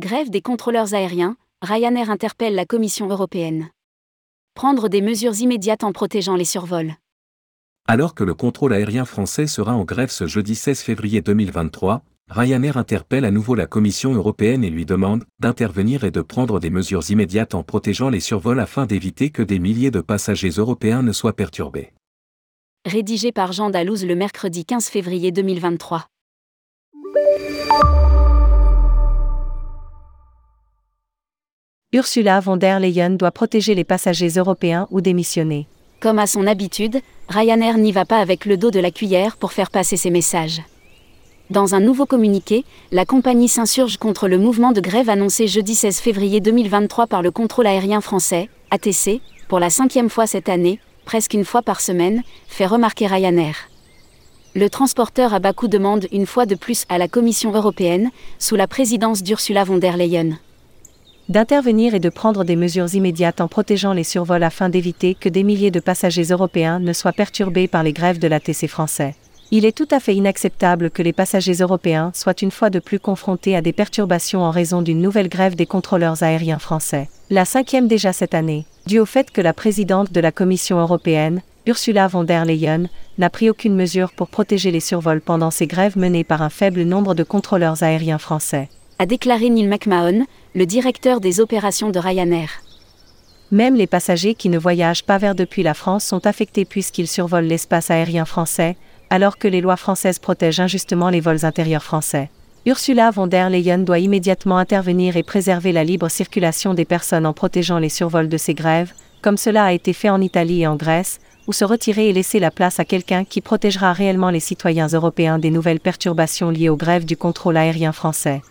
Grève des contrôleurs aériens, Ryanair interpelle la Commission européenne. Prendre des mesures immédiates en protégeant les survols. Alors que le contrôle aérien français sera en grève ce jeudi 16 février 2023, Ryanair interpelle à nouveau la Commission européenne et lui demande d'intervenir et de prendre des mesures immédiates en protégeant les survols afin d'éviter que des milliers de passagers européens ne soient perturbés. Rédigé par Jean Dalouse le mercredi 15 février 2023. Ursula von der Leyen doit protéger les passagers européens ou démissionner. Comme à son habitude, Ryanair n'y va pas avec le dos de la cuillère pour faire passer ses messages. Dans un nouveau communiqué, la compagnie s'insurge contre le mouvement de grève annoncé jeudi 16 février 2023 par le contrôle aérien français, ATC, pour la cinquième fois cette année, presque une fois par semaine, fait remarquer Ryanair. Le transporteur à bas coût demande une fois de plus à la Commission européenne, sous la présidence d'Ursula von der Leyen d'intervenir et de prendre des mesures immédiates en protégeant les survols afin d'éviter que des milliers de passagers européens ne soient perturbés par les grèves de l'ATC français. Il est tout à fait inacceptable que les passagers européens soient une fois de plus confrontés à des perturbations en raison d'une nouvelle grève des contrôleurs aériens français, la cinquième déjà cette année, due au fait que la présidente de la Commission européenne, Ursula von der Leyen, n'a pris aucune mesure pour protéger les survols pendant ces grèves menées par un faible nombre de contrôleurs aériens français. A déclaré Neil McMahon, le directeur des opérations de Ryanair. Même les passagers qui ne voyagent pas vers depuis la France sont affectés puisqu'ils survolent l'espace aérien français, alors que les lois françaises protègent injustement les vols intérieurs français. Ursula von der Leyen doit immédiatement intervenir et préserver la libre circulation des personnes en protégeant les survols de ces grèves, comme cela a été fait en Italie et en Grèce, ou se retirer et laisser la place à quelqu'un qui protégera réellement les citoyens européens des nouvelles perturbations liées aux grèves du contrôle aérien français.